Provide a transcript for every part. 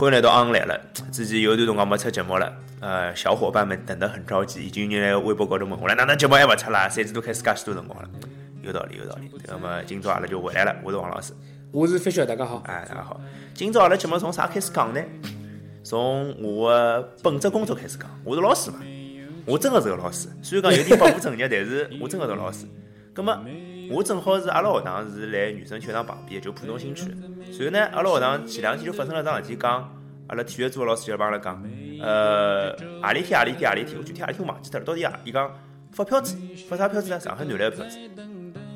欢来到昂来了，之前有段辰光没出节目了，呃，小伙伴们等得很着急，已经有人来微博高头问我了，哪能节目还勿出啦？三子都开始介许多辰光了，有道理，有道理。那么今朝阿拉就回来了，我是王老师。我是飞雪，大家好。哎，大家好。今朝阿拉节目从啥开始讲呢？从我的本职工作开始讲。我是老师嘛，我真的是个老师。虽然讲有点不务正业，但是我真的是老师。葛么，我正好是阿拉学堂是来女生球场旁边，就浦东新区。随后呢，阿拉学堂前两天就发生了桩事体，讲阿拉体育组个老师就帮阿拉讲，呃，何里天何里天何里天，我具体何里天我忘记脱了。到底啊，伊讲发票子，发啥票子呢？上海男篮个票子。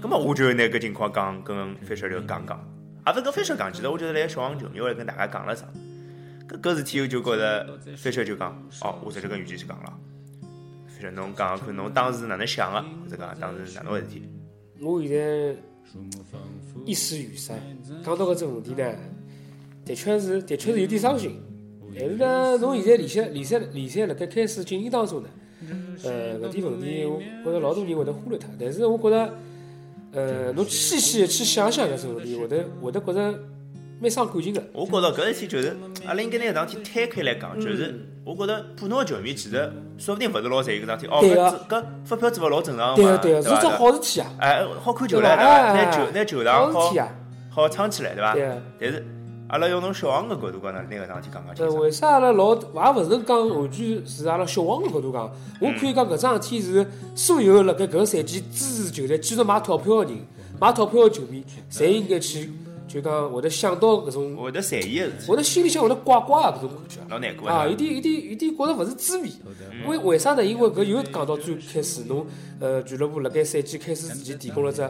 葛么我就拿搿情况讲，跟飞雪就讲讲。也勿是跟飞雪讲，其实我就是来小黄球迷，我来跟大家讲了啥。搿搿事体我就觉着飞雪就讲，哦，我直接跟雨姐去讲了。飞雪侬讲看侬当时哪能想个，或者讲当时哪能回事体？我现在一时语塞，讲到搿只问题呢，的确是的确是有点伤心。但是呢，从现在联赛联赛联赛辣盖开始进行当中呢，呃，搿点问题我觉着老多人会得忽略它。但是我觉着，呃，侬细细的去想想搿只问题，会得会得觉着蛮伤感情的。我觉着搿事体就是，阿拉应该拿搿桩事体摊开来讲，就是我觉着普通的球迷其实说不定勿是老在意搿桩事体。哦，对搿个搿发票子勿老正常对嘛，个对个，是桩？好事体啊，哎，好看球对了，对伐？拿哎球拿球场好撑起来，对伐。但是阿拉要从小王个角度讲呢，拿搿桩事体讲讲清呃，为啥阿拉老也勿是讲完全是阿拉小王个角度讲，我可以讲搿桩事体是所有辣盖搿个赛季支持球队、继续买套票个人、买套票个球迷，侪应该去就讲会得想到搿种，会得在意个事体，会得心里向会得怪怪个搿种感觉。老难过啊，有。点有点有点觉着勿是滋味。为为啥呢？因为搿又讲到最开始，侬呃俱乐部辣盖赛季开始之前提供了只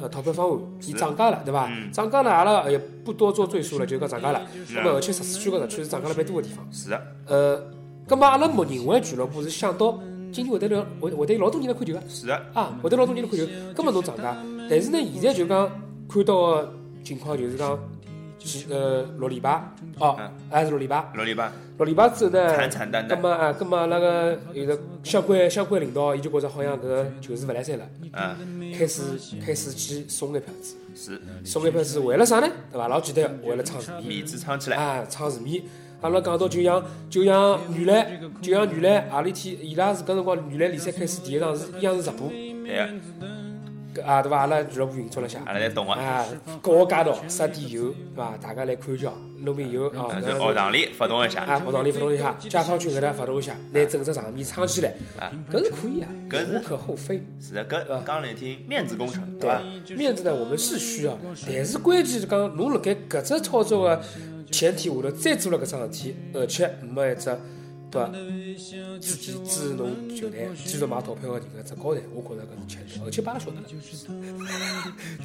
呃套票方案，伊涨价了，对伐？涨价了，阿拉也不多做赘述了，就讲涨价了。那么而且十四区和十区是涨价了蛮多个地方。是的，呃，葛末阿拉默认为俱乐部是想到今年会得了会会得有老多人来看球个是的，啊，会得老多人来看球，葛末侬涨价，但是呢，现在就讲看到个情况就是讲，几呃六礼拜哦嗯，还是六礼拜，六礼拜六礼拜之后呢，惨惨淡淡，葛末啊，葛末阿拉个有个相关相关领导，伊就觉着好像搿个球是勿来三了，啊，开始开始去送眼票子，是。送眼票子为了啥呢？对伐？老简单，为了撑市面。面子撑起来，啊，撑市面。阿拉讲到就像就像原来就像原来何里天，伊拉是搿辰光原来联赛开始第一场是央视直播，啊对伐？阿拉俱乐部运作了下，阿拉侪懂个。啊，高街道撒点油，对伐？大家来看叫，弄瓶油啊，嗯，在学堂里发动一下，啊，学堂里发动一下，解放区搿搭发动一下，拿整只场面撑起来，啊，搿是可以啊，搿是无可厚非。是的，搿讲难听，面子工程，对对伐？面子呢，我们是需要，但是关键是讲，侬辣盖搿只操作个前提下头再做了搿桩事体，而且没一只对伐？自己支持侬球队继续买套票个人个只高台，我觉着搿是吃力，而且把阿拉晓得了。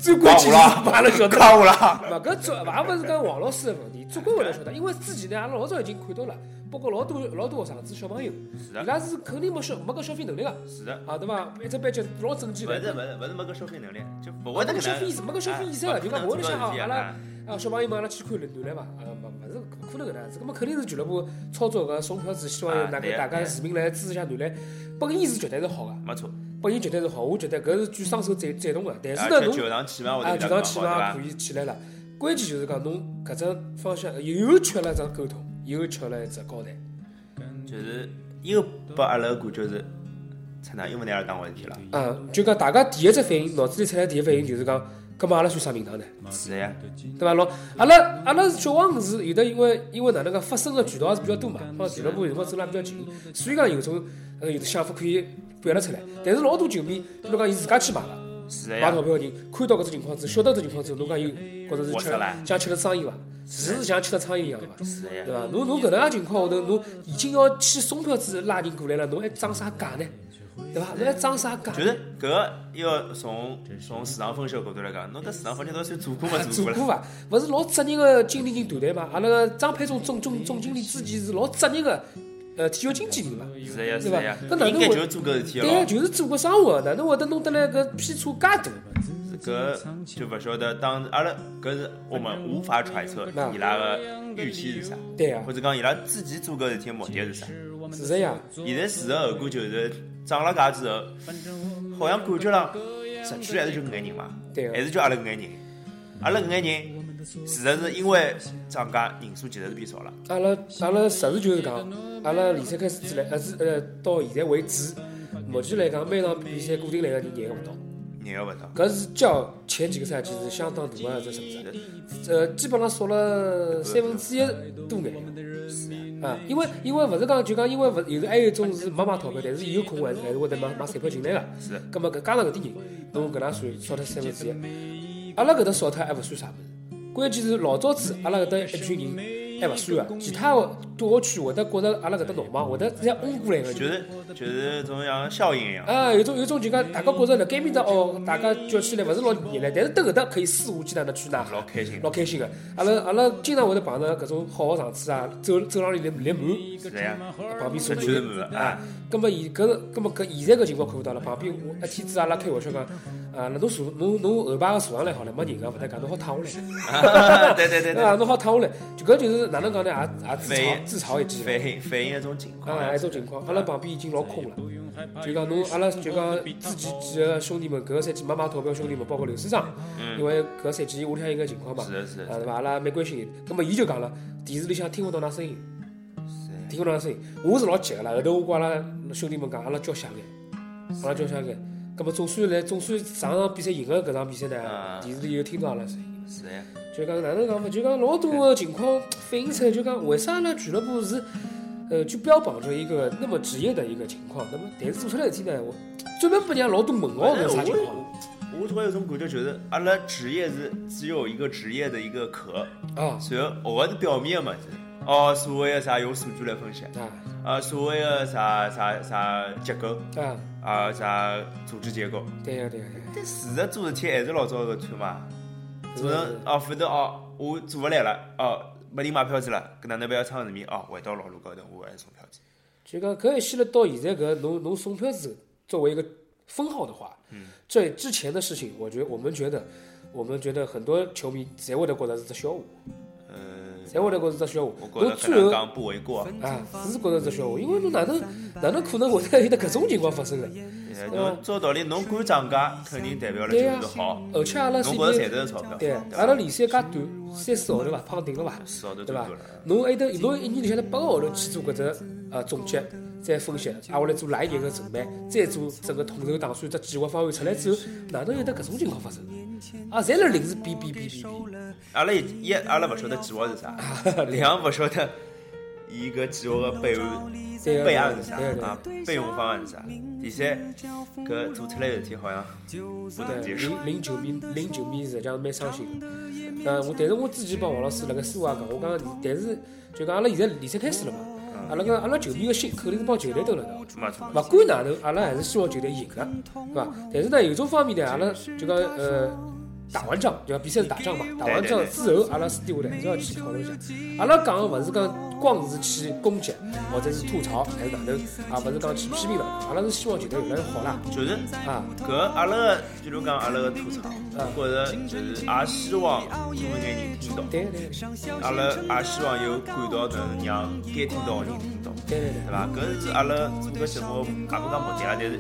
最关键是把阿拉晓得了。勿搿主也勿是讲王老师个问题，主管会得晓得，因为之前呢，阿拉老早已经看到了，包括老多老多学生子小朋友，伊拉是肯定没消没搿消费能力个，是的，啊对伐？一只班级老整齐个。勿是勿是勿是没搿消费能力，就勿会得搿消费意识，没搿消费意识个，就讲勿会得想哦，阿拉啊，啊小朋友们阿拉去看男篮嘛，啊勿勿是勿可能搿能样子，搿么肯定是俱乐部操作个送票子，希望啊对啊大家市民来支持下男篮，本意是绝对是好个，没错。本意绝对是好，我觉得搿是举双手赞赞同个。但是而呢，侬且球场气氛会啊球场气氛？可以起来了，关键就是讲侬搿只方向又缺了一只沟通，又缺了一只高台。就是又拨阿拉个感觉是，出哪又没拿阿拉当回事体了。嗯，就讲大家第一只反应，脑子里出来第一反应就是讲，搿么阿拉算啥名堂呢？是的呀，对伐？老阿拉阿拉是小王是有的，因为因为哪能个发生个渠道是比较多嘛，帮俱乐部有辰光走了比较近，所以讲有种呃有的想法可以表达出来。但是老多球迷，比如讲伊自家去买了，是的呀买钞，票个人看到搿只情况之后，晓得搿只情况之后，侬讲有觉着是吃像吃了苍蝇伐？是像吃了苍蝇一样的伐？是的呀对。伐？侬侬搿能介情况下头，侬已经要去送票子拉人过来了，侬还涨啥价呢？对伐？侬还装啥假？就是搿个要从从市场分析角度来讲，侬搿市场分析到算做过没做过了？做过伐？勿是老职业个经理人团队嘛？阿拉个张佩忠总总总经理之前是老职业个呃体育经纪人嘛？是的呀，是对伐的呀，搿哪能会应该就是做搿事体对呀，就是做个商务的，哪能会得弄得来搿批差介大？搿就勿晓得当阿拉搿是我们无法揣测伊拉个预期是啥，对啊或，者讲伊拉自己做搿事体的目的是啥。是这样。现在事实后果就是涨了价之后，好像感觉上社区还是就搿眼人嘛，还是就阿拉搿眼人，阿拉搿眼人事实是因为涨价人数其实是变少了。阿拉阿拉实事求是讲，阿拉联赛开始之来，呃是呃到现在为止，目前来讲每场比赛固定来个人廿个勿到，廿个勿到，搿是较前几个赛季是相当大的一只损失。呃，基本上少了三分之一多眼。啊，因为因为勿是讲就讲，因为勿有时还有一种是没买钞票，但是伊有空还是还是会得买买彩票进来个。是。葛末搿加上搿点人，侬搿能算少脱三分之一。阿拉搿搭少脱还勿算啥物事，关键是老早子阿拉搿搭一群人。还勿算个，其他个多个区会得觉着阿拉搿搭闹忙，会得直接嗡过来个。就是就是种像效应一样。啊，有种有种就讲，大家觉着辣盖面搭哦，大家叫起来勿是老热闹，但是到搿搭可以肆无忌惮的去哪，老开心，老开心个。阿拉阿拉经常会得碰着搿种好个场次啊，走走廊里来来满，是呀，旁边坐满啊。葛末现搿是葛末搿现在搿情况看勿到了，旁边我一天子阿拉开玩笑讲，啊，那侬坐侬侬后排个坐上来好了，没人个勿得讲，侬好躺下来。对对对对。啊，侬好躺下来，就搿就是哪能讲呢？也。也自嘲自嘲一记，反映反映一种情况啊，一种情况。阿拉旁边已经老空了，就讲侬阿拉就讲自己几个兄弟们，搿个赛季没买套票兄弟们，包括刘师长，因为搿个赛季屋里向有个情况嘛，是是，啊对伐？阿拉蛮关心伊。葛末伊就讲了，电视里向听勿到㑚声音，听勿到㑚声音。我是老急个啦，后头我跟阿拉兄弟们讲，阿拉叫下眼，阿拉叫下眼。葛末总算来，总算上场比赛赢了搿场比赛呢，电视里又听到阿拉声音。是呀。就讲哪能讲嘛？就讲老多个情况反映出来，就讲为啥阿拉俱乐部是，呃，就标榜着一个那么职业的一个情况。那么，但是做出来事体呢，我专门不让老多问号个啥情况？我突然有种感觉，就是阿拉职业是只有一个职业的一个壳啊，然后学的是表面的嘛，哦，所谓的啥用数据来分析啊，啊，所谓的啥啥啥结构啊，啊，啥组织结构，对呀对呀。但事实做事体还是老早个穿嘛。做成哦，反正哦，我做勿来了哦，没人买票子了，搿哪能不要唱人民哦，回到老路高头，我还是送票子。就讲搿一系列到现在搿侬侬送票子作为一个分号的话，嗯，在之前的事情，我觉我们觉得，我们觉得很多球迷侪会得觉得是只笑话。侪会得觉着只笑话，侬最后讲不为过啊，是觉着只笑话，因为侬哪能 哪能可能会得有得搿种情况发生呢？侬照道理侬敢涨价，肯定代表了就是好。而且阿拉侬觉着赚着钞票，对，阿拉联赛介短，三四号头伐，胖顶了伐？对伐？侬还得侬一年里向头八个号头去做搿只呃总结。再分析，挨下来做哪一年个筹备，再做整个统筹打算，只计划方案出来之后，哪能有得搿种情况发生？啊，侪辣临时变变变变变。阿拉一，阿拉勿晓得计划是啥；两，勿晓得伊搿计划个备案备案是啥啊？备用方案是啥？第三，搿做出来事体好像不能接受。零零球迷，零球迷实际上蛮伤心。呃，我但是我之前帮王老师辣盖私下讲，我讲，但是就讲阿拉现在联赛开始了嘛。阿拉个阿拉球迷个心肯定是帮球队蹲辣的，勿管哪能，阿拉还是希望球队赢个，对伐？但是呢，有种方面呢，阿拉就讲呃，打完仗就讲比赛是打仗嘛，打完仗之后，阿拉私底下头还是要去讨论一下。阿拉讲个勿是讲光是去攻击或者是吐槽还是哪能，啊，勿是讲去批评了，阿拉是希望球队越来越好啦。就是啊，搿阿拉个，比如讲阿拉个吐槽，或者就是也希望多眼人听到。对对。阿拉也希望有管道能让该听到个人听到。对对对。对伐？搿是阿拉做个节目，也勿讲目的啊，但是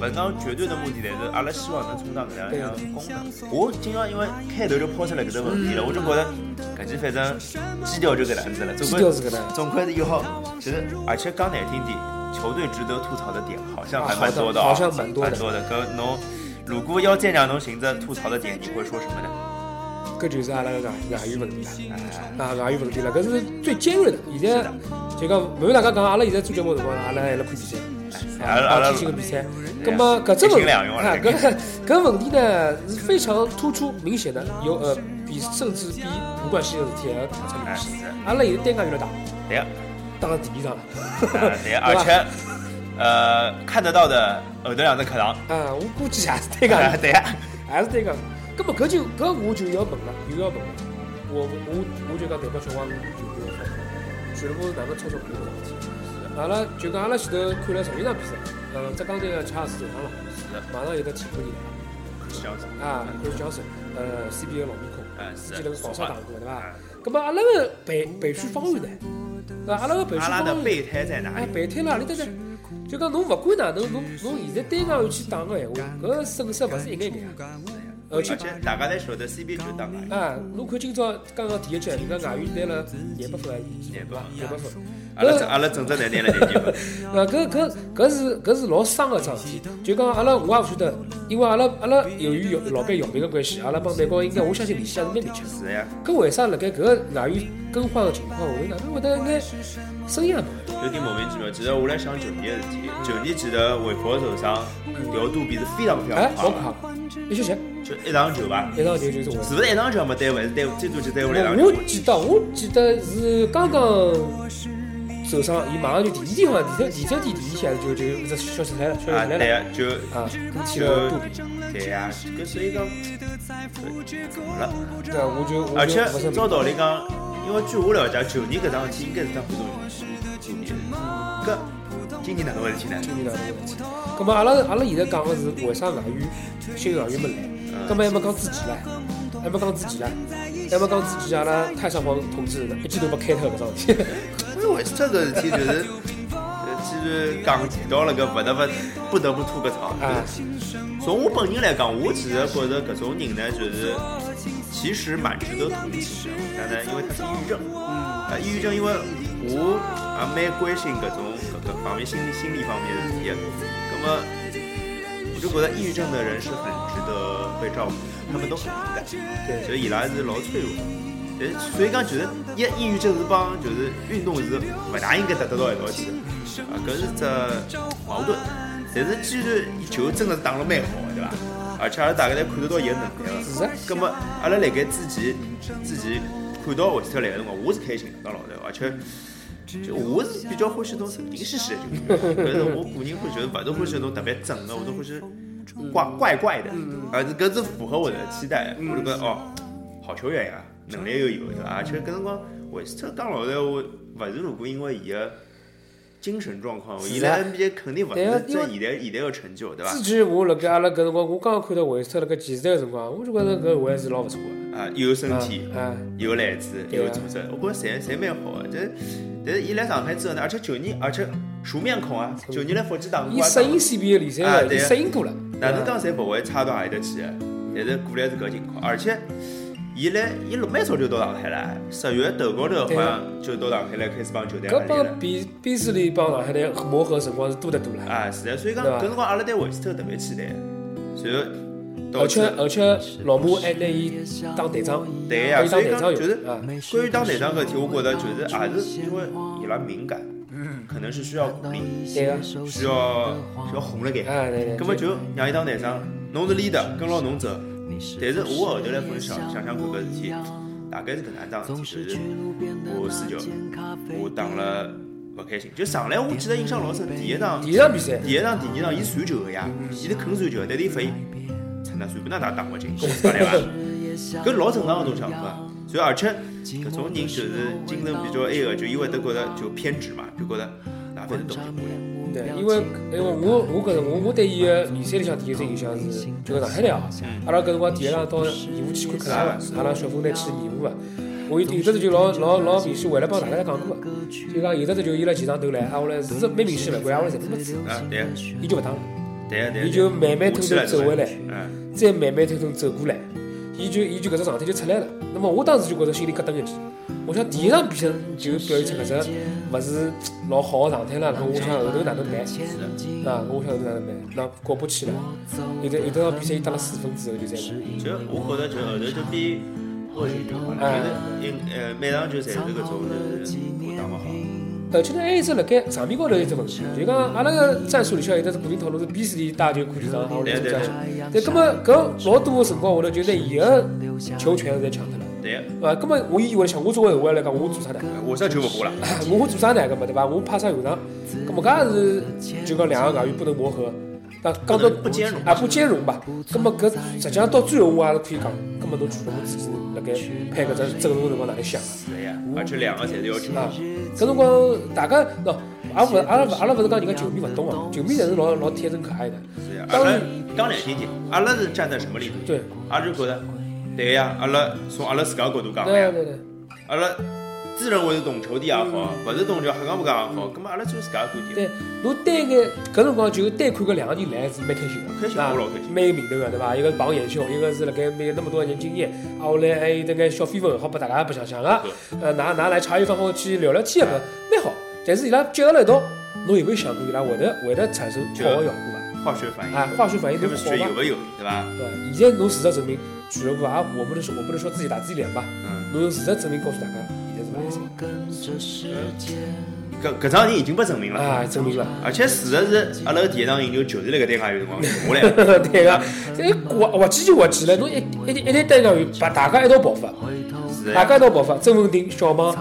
勿是讲绝对的目的，但是阿拉希望能充当搿样一样功能。我经常因为开头就抛出来搿个问题了，我就觉着搿期反正基调就搿样子了，总归。总归是有好，其实而且刚难听点，球队值得吐槽的点好像还蛮多的好像蛮多的。搿侬如果要再让侬寻着吐槽的点，你会说什么呢？搿就是阿拉个外外援问题了，啊，外援问题了，搿是最尖锐的。现在就讲，勿瞒大家讲，阿拉现在做节目辰光，阿拉还辣看比赛，阿拉阿拉天星个比赛。葛么搿只问题，搿 搿问题呢是非常突出明显的，有呃比甚至比无关系的事体还要出明显。阿拉现在单杠越来越大。对呀，当了第一场了。对呀，而且，呃，看得到的后头两只课堂。嗯，我估计还是单杠。对呀，还是单杠。那么搿就搿我就要问了，又要问了。我我我就讲代表小王就就要说，俱乐部是哪能操作搿个事体？阿拉就讲阿拉前头看了十一场比赛，呃，浙江队个查尔斯受伤了，马上有个替补人。江神啊，就是江神，呃，CBA 老面孔，之前那个广厦打过对伐？搿么阿拉个备备选方案呢？那阿拉个备选方案，备胎在哪里？备胎哪里搭呢？就讲侬勿管哪能，侬侬现在单杠要去打个闲话，搿损失勿是一眼眼啊？而且且大家侪晓得 CBA 就打外援，啊，侬看今朝刚刚第一局，人家外援拿了廿八分廿八廿八分。阿拉整阿拉整只队拿了廿几分，那搿搿搿是搿是老伤个桩事体，就讲阿拉我也勿晓得，因为阿拉阿拉由于姚老板姚明个关系，阿拉帮美国应该我相信联系还是蛮密切的。是呀，搿为啥辣盖搿个外援更换个情况下头，哪能会得眼声音也没有？有点莫名其妙。其实我来想球年个事体，球年记得韦佛受伤，调度比是非常非哎常，快老快的，，一歇歇，就一场球吧，一场球就是我。是不是一场球没对还是对最多就对下来一场球我？记得我记得是刚刚受伤，伊马上就第二天好像第三第三天第二天就就一只消失来了，消息啊，来了对呀，就啊，跟踢了肚皮。对呀，搿所以讲，怎么了？对啊，我就我而且照道理讲，因为据我了解，旧年搿桩事体应该是桩活动杜比的，搿今年哪能回事体呢？今年哪能回事体？咁么阿拉阿拉现在讲个是为啥外援新外援没来？咁么还没讲之前唻，还没讲之前唻，还没讲之前阿拉太上皇同志一记头没开脱搿桩事体。因为为这个事体就是，呃，既然讲提到了搿不得不不得不吐个槽。啊从我本人来讲，我其实觉得搿种人呢，就是其实蛮值得同情的。但呢，因为他是抑郁症，啊，抑郁症，因为我也蛮关心搿种搿个方面心理心理方面的事体。那么，我就觉得抑郁症的人是很值得被照顾的，他们都很敏感，对所以伊拉是老脆弱的。呃，所以讲就是一抑郁症是帮就是运动是勿大应该搭得到一道去的，啊，搿是只矛盾。但是既然球真的是打了蛮好的，对伐？而且阿拉大家侪看得到伊个能力个。是啊，葛么阿拉辣盖之前之前看到韦斯特来个辰光，我是开心的，讲老实话，而且。就我是比较欢喜那种神经兮兮的球员，但是我个人会觉得勿是欢喜那种特别正的，或者欢喜怪怪怪的，啊，是搿是符合我的期待。我就觉得哦，好球员呀，能力又有对伐？而且搿辰光韦斯特讲老实闲话，勿是如果因为伊个精神状况，伊来 NBA 肯定勿是这现在现在个成就，对伐之？前我辣盖阿拉搿辰光，我刚刚看到韦斯特辣盖骑士队个辰光，我就觉着搿还是老勿错个。啊，有身体。啊，有篮子，有组织，我觉着侪侪蛮好个。但但是伊来上海之后呢，而且九年，而且熟面孔啊，九年来福建打过啊，伊适应 CBA 联赛了，伊啊适应过了。哪能讲侪勿会差到何里搭去的。但是过来是搿情况，而且伊来伊蛮早就到上海了，十月头高头好像就到上海来开始帮球队搿帮。比比斯利帮上海队磨合辰光是多得多了。啊，是的，所以讲搿辰光阿拉对韦斯特特别期待，随后而且而且老马还拿伊当队长，对呀，可以所以讲就是。关于当队长搿题，我觉得就是也是因为伊拉敏感，可能是需要鼓励，对个，需要需要哄了该。啊对对。葛么就让伊当队长，侬是 leader，跟牢侬走。但是我后头来分享想想看搿事体，大概是搿能桩事体，就是我输球，我打了勿开心。就上来我记得印象老深，第一场第一场比赛，第一场、第二场，伊传球个呀，伊是肯传球的，但是伊发现，操那随便哪打打勿进，跟我讲来伐？搿老正常个种想法。所以而且搿种人就是精神比较埃个，就伊会得觉得就偏执嘛，就觉得对，因为因为我我搿辰我我对伊个联赛里向第一只印象是，就搿上海队啊，阿拉搿辰光第一趟到义乌去看客场个，阿拉小分队去义乌个。我有有的只就老老老明显，回来帮大家讲过个，就讲有的只就伊辣前场投来，挨，下来是蛮明显个，怪下来侪没子，啊，对啊，伊就勿打了，对啊，对啊。伊就慢慢吞吞走回来，嗯，再慢慢吞吞走过来，伊就伊就搿只状态就出来了。那么我当时就觉着心里咯噔一记，我想第一场比赛就表现出搿只勿是老好个状态了，搿我想后头哪能办？啊，我想后头哪能办？那果不其然，有的有的场比赛伊打了四分之后就再。就我觉得就后头就比或许变化了，就是因呃每场球侪是搿种就是我打勿好。而且呢，还有一只辣盖场面高头一只问题，就讲阿拉个战术里向有的是固定套路是比斯利打就过前场，或者是这样。但葛末搿老多个辰光下头，就拿伊个球权侪抢脱了。对个，啊，葛末我以为想，我作为后卫来讲，我做啥呢？我啥球勿花了。我会做啥呢？搿么对伐？我派啥用场，搿么搿也是就讲两个外援不能磨合，那讲到不兼容啊不兼容吧。搿么搿实际上到最后我还是可以讲，搿么侬觉得我自己辣盖拍搿只阵容辰光哪里想啊？是呀，而且两个侪是要求。啊，搿辰光大家喏，阿勿阿拉勿阿拉勿是讲人家球迷勿懂啊，球迷侪是老老天真可爱的。是呀，阿拉讲难听点，阿拉是站在什么立场？对，阿拉就觉得，对呀，阿拉从阿拉自家角度讲对对对，阿拉自认为是懂球的也好，勿是懂球瞎讲不讲也好，葛末阿拉做自家观点。对，侬单眼搿辰光就单看搿两个人来是蛮开心的，开心啊我老开心蛮有名头个对伐？一个是榜眼秀，一个是辣盖没有那么多年经验，啊，后来还有得眼小绯闻，好拨大家白相相个，呃，拿拿来茶余饭后去聊聊天个，搿蛮好。但是伊拉结合了一道，侬有没有想过伊拉会得会得产生好个效果伐？化学反应，啊，化学反应搿么能好伐？有勿有，对吧？对？现在侬事实证明，俱乐部啊，我不能说我不能说自己打自己脸吧，嗯，侬用事实证明告诉大家，现在是勿来三搿搿场人已经被证明了。啊，证明了。而且事实是，阿拉个第一场赢球就是辣搿单外有辰光赢下来。对个，这滑滑稽就滑稽了，侬一一一旦单讲把大家一道爆发，大家一道爆发，曾文鼎、小王、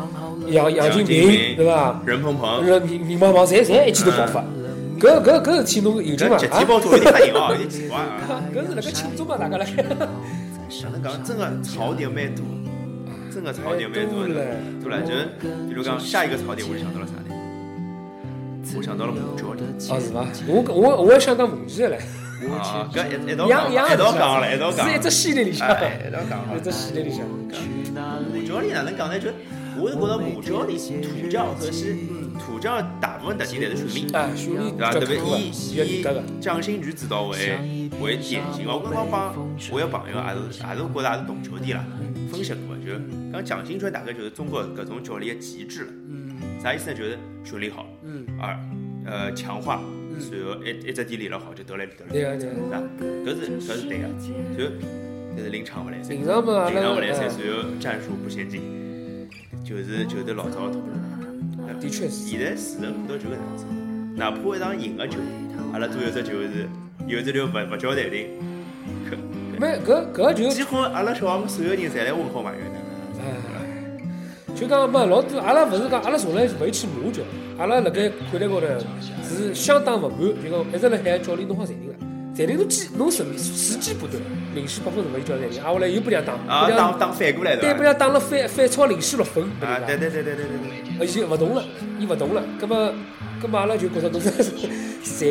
杨杨金金平，对伐？任鹏鹏，人民民帮帮侪侪一记头爆发，搿搿搿事体侬有劲伐？集体包作为人还赢哦，有点奇怪啊。搿是辣盖庆祝嘛？大家辣盖。哪能讲？真个槽点蛮多，真个槽点蛮多的，对了，就是比如讲下一个槽点，我就想到了啥呢？我想到了母教练哦，是伐？我我我还想到母鸡的嘞，啊，搿一一道讲一道讲了，一道讲了，是一只系列里向，哎，一道讲了 一。只系列里向。母教练哪能讲呢？就我是觉得母教练土教和是土教大部分特点侪是训练。对伐？比较特别多个，以蒋新菊指导为为典型哦。我刚刚帮我有朋友也是也是觉得也是懂球的啦，分析过，就是讲蒋新菊大概就是中国各种教练的极致了。嗯啥意思呢？就是训练好，嗯，二呃强化，然后一一只点练了好就得来得来，对个对个。是吧？搿是搿是对个，就但是临场勿来三，平常嘛，阿临场勿来三，拉哎然后战术不先进，就是就是老早的套路。的确是。现在事实看到就搿能样子，哪怕一场赢个球，阿拉都有只球是有只球勿勿叫暂停，可没搿搿就几乎阿拉小学所有人侪来问好埋怨的。哎，就讲没，老多阿拉勿是讲，阿拉从来勿会去骂教，阿拉辣盖看台高头是相当勿满，就讲一直辣喊教练弄好暂停了，暂停都几，弄什时时机不对，领先八分什么伊叫暂停？啊，后来又不想打，不想打，打反过来的。对，不想打了，反反超领先六分，对？对对对对对对。啊，已经不动了，伊不动了。葛么，葛么，阿拉就觉着，侬暂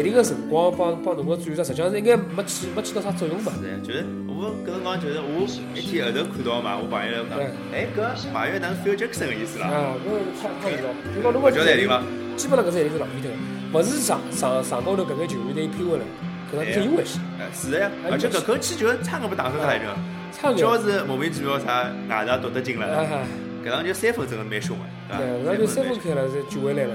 停个辰光，帮帮侬个战术，实际上是一该没起没起到啥作用吧？就是，我搿辰讲，就是我一天后头看到嘛，我朋友讲，哎，搿马跃南是 feel Jackson 个意思啦？啊，就是他他，就讲侬果叫暂停伐，基本上搿只暂停是浪费的，勿是场场上高头搿个球员在拼回来。搿场比赛有回事，哎，是的呀，而且搿口气就差眼没打出来着，差眼。要是莫名其妙啥外场夺得进了，啊，搿场就三分真的蛮凶的，对，对伐？搿就三分开了，再救回来了。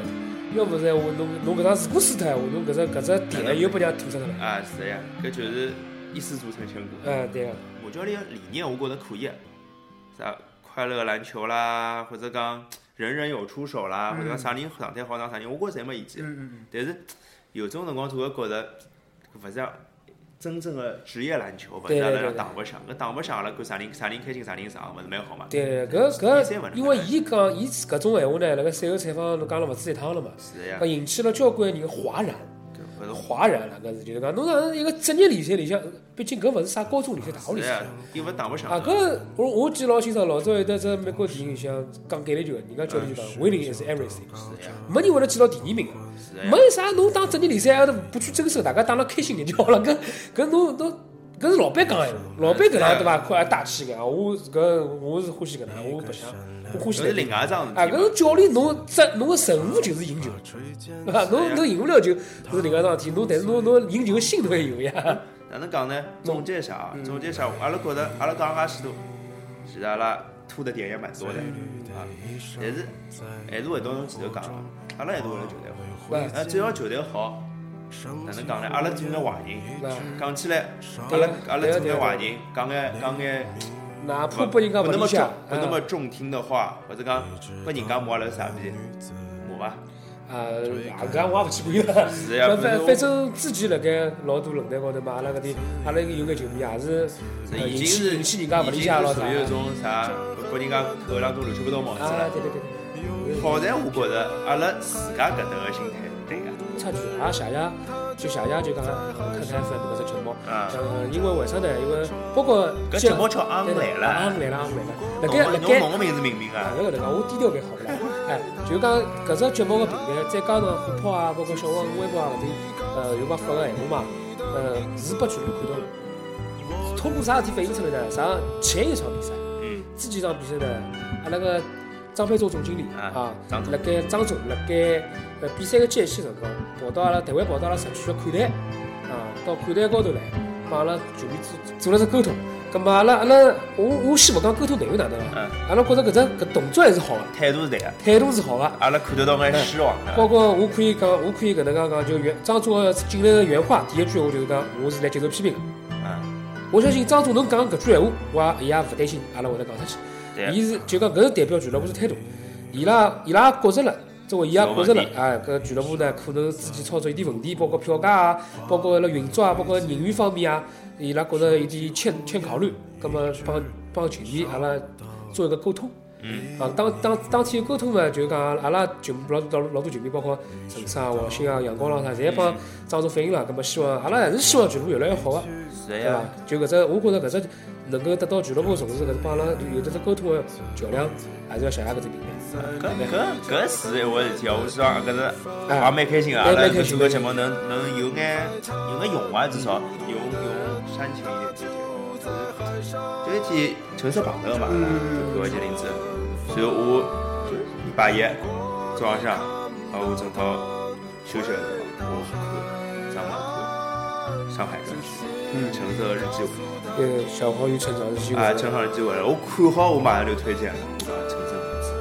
要勿是我侬侬搿场如果输脱闲话，侬搿只搿只点又被人家吐出来了。啊，是的呀，搿就是一失足成千古。嗯，对个。马教练的理念我觉着可以，啥快乐篮球啦，或者讲人人有出手啦，或者讲啥人状态好，啥人，我觉着侪没意见。嗯嗯但是有种辰光总会觉着，勿是像真正的职业篮球，勿是阿拉要打白相，搿打白相阿拉看啥人啥人开心啥人上，勿是蛮好嘛？对，搿搿，因为伊讲伊搿种闲话呢，辣盖赛后采访侬讲了勿止一趟了嘛，是呀。搿，引起了交关人哗然，勿是哗然了，搿是就是讲侬讲一个职业联赛里向，毕竟搿勿是啥高中联赛、大学联赛。，因为打勿上。啊，搿我我记老清爽，老早有得只美国电影里向讲橄榄球个，人家教练就讲 winning is everything，没人会得记到第二名没啥，侬打职业联赛还是不去争胜，大家打了开心点就好了。搿搿侬侬搿是老板讲闲话，老板搿能对伐？快大气个，我搿我是欢喜搿能，我白相，我欢喜搿搿是另外一桩事啊。搿是教练侬这侬个任务就是赢球，对伐？侬侬赢勿了球，搿是另外一桩事体。侬但是侬侬赢球个心头还有呀。哪能讲呢？总结一下啊，总结一下，阿拉觉得阿拉讲介许多，其实阿拉吐的点也蛮多的啊，但是还是回到侬前头讲的，阿拉还是为了球队好，对呃，只要球队好，哪能讲呢？阿拉做眼坏人，讲起来，阿拉阿拉做对对眼坏人，讲眼讲眼哪怕拨人家不那么重不那么啊中听的话，或者讲拨人家骂阿拉傻逼，骂伐？啊，搿我也勿去管了。是呀，反反反正之前辣盖老多论坛高头嘛，阿拉搿点阿拉有眼球迷也是已经是起引起人家勿理已解咯，啥经是属于一种啥，拨人家头上都乱七八糟帽子啊了，。对对对对。好在我觉着阿拉自家搿搭个心态是对个。插句啊，谢谢，就谢谢就讲看台 FM 搿只节目，啊呃，因为为啥呢？因为包括搿节目叫昂对对来了，昂来了，昂来了。辣盖辣盖侬侬个名字命名啊？啊，搿个能讲，我低调点好了。哎，就讲搿只节目个平台，再加上虎扑啊，包括小王微博啊搿点，呃，有帮发个闲话嘛，呃，是拨全部看到了。通过啥事体反映出来呢？啥前一场比赛，嗯，之前场比赛呢，阿拉个张培忠总经理啊辣盖张总辣盖呃比赛个间隙辰光，跑到阿拉台湾跑到阿拉社区个看台啊，到看台高头来帮阿拉球迷做做了只沟通。葛末阿拉阿拉，我我先勿讲沟通内容哪能嗯啊，阿拉觉着搿只搿动作还是好个，态度是对个，态度是好个。阿拉看得到眼希望。包括我可以讲，我可以搿能介讲，就原张总个进来个原话，第一句话就是讲，我是来接受批评个。啊，我相信张总侬讲搿句闲话，我也勿担心阿拉会得讲出去。伊是就讲搿是代表俱乐部的态度，伊拉伊拉觉着了，作为伊也觉着了有问，题。哎，搿俱乐部呢可能自己操作有点问题，包括票价啊，包括辣运作啊，包括人员方面啊，伊拉觉着有点欠欠考虑，葛么帮帮球迷阿拉做一个沟通。嗯，啊，当当当天沟通嘛，就是讲阿拉球老老老多球迷，包括陈生啊、王鑫啊、杨光郎啥，侪帮张总反映了。葛么希望阿拉还是希望俱乐部越来越好个。是呀对伐。？就搿只，我觉着搿只能够得到俱乐部重视，搿是帮阿拉有得只沟通个桥梁，还是要谢谢搿只平台。搿搿搿是一回事体哦，我希望搿是哎也蛮开心个，阿拉搿做个节目能能有眼有眼用啊，至少用用煽情一点这节目。就一天陈设碰头嘛，搿个吉林子，所以我就礼拜一早浪向，啊我正好休息个辰光，我看上网看上海专区，嗯橙色日记本。呃，小黄鱼成长日记啊，正好机会了，我看好我马上就推荐了，啊，陈真公子，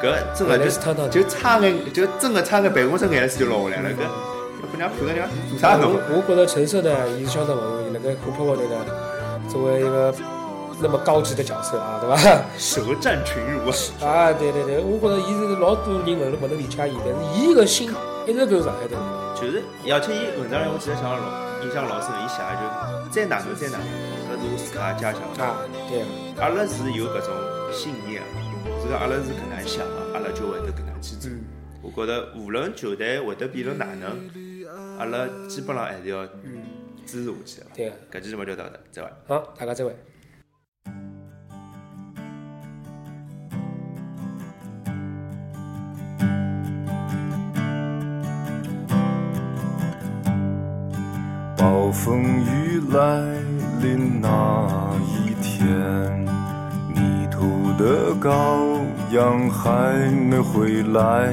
搿真的就是他就就差眼，就真的差眼办公室颜色就落下来了，搿搿姑娘看个啥弄？我我觉着橙色的，伊是相当不容易，辣盖琥珀高头呢，作为一个那么高级的角色啊，对伐？舌战群儒啊！啊，对对对，我觉着伊是老多人勿能勿能理解伊，但是伊个心一直跟上海头。就是，而且伊文章里我记得想老印象老深，伊写的就再哪能再哪能，搿是我自家家乡。啊，对啊，阿拉是有搿种信念的，是讲阿拉是搿能想的，阿拉就会得搿能去做。嗯，我觉着无论球队会得变成哪能，阿拉基本上还是要嗯，支持下去的。对啊。搿期节目就到这，再会。好，大家再会。暴风雨来临那一天，泥土的羔羊还没回来，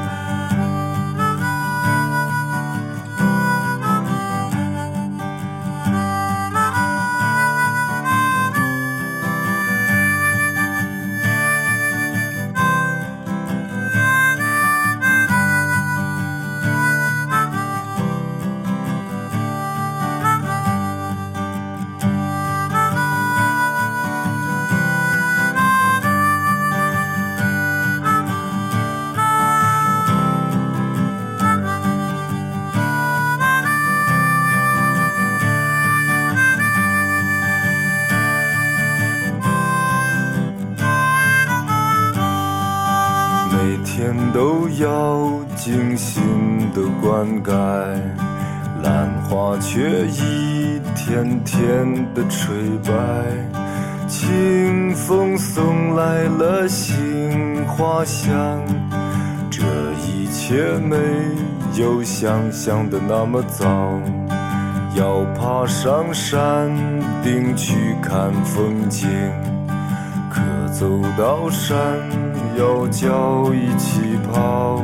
花却一天天的垂败。清风送来了杏花香，这一切没有想象的那么糟。要爬上山顶去看风景。可走到山腰脚一起跑，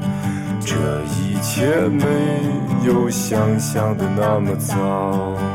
这一切没有想象的那么糟。